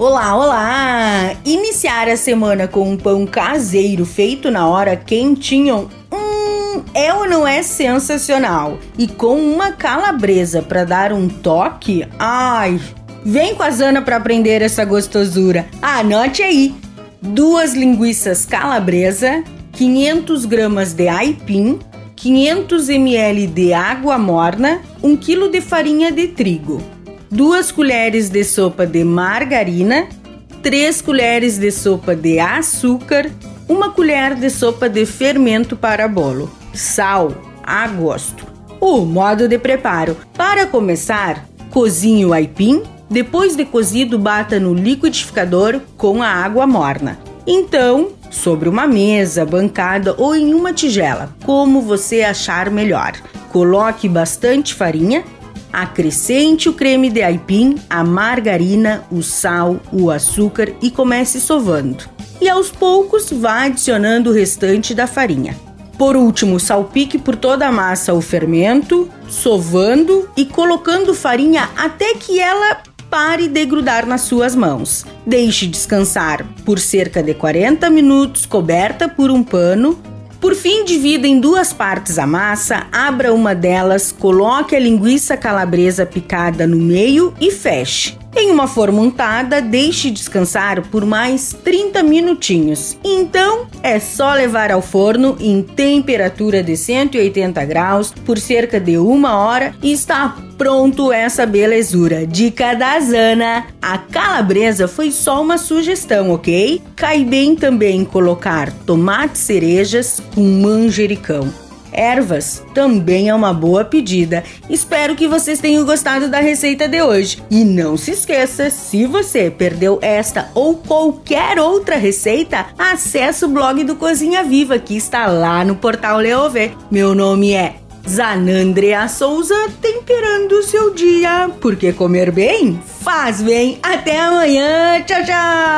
Olá, olá! Iniciar a semana com um pão caseiro feito na hora quentinho, hum, é ou não é sensacional? E com uma calabresa para dar um toque, ai! Vem com a Zana para aprender essa gostosura. Anote aí: duas linguiças calabresa, 500 gramas de aipim, 500 ml de água morna, 1 kg de farinha de trigo. 2 colheres de sopa de margarina, 3 colheres de sopa de açúcar, 1 colher de sopa de fermento para bolo, sal a gosto. O modo de preparo: para começar, cozinhe o aipim, depois de cozido, bata no liquidificador com a água morna. Então, sobre uma mesa, bancada ou em uma tigela, como você achar melhor. Coloque bastante farinha Acrescente o creme de aipim, a margarina, o sal, o açúcar e comece sovando. E aos poucos vá adicionando o restante da farinha. Por último, salpique por toda a massa o fermento, sovando e colocando farinha até que ela pare de grudar nas suas mãos. Deixe descansar por cerca de 40 minutos coberta por um pano por fim, divida em duas partes a massa, abra uma delas, coloque a linguiça calabresa picada no meio e feche. Em uma forma untada, deixe descansar por mais 30 minutinhos. Então, é só levar ao forno em temperatura de 180 graus por cerca de uma hora e está pronto essa belezura. Dica da Zana: a calabresa foi só uma sugestão, ok? Cai bem também colocar tomate cerejas com manjericão ervas também é uma boa pedida. Espero que vocês tenham gostado da receita de hoje. E não se esqueça, se você perdeu esta ou qualquer outra receita, acesse o blog do Cozinha Viva que está lá no portal Leovê. Meu nome é Zanandrea Souza, temperando o seu dia, porque comer bem faz bem. Até amanhã, tchau, tchau!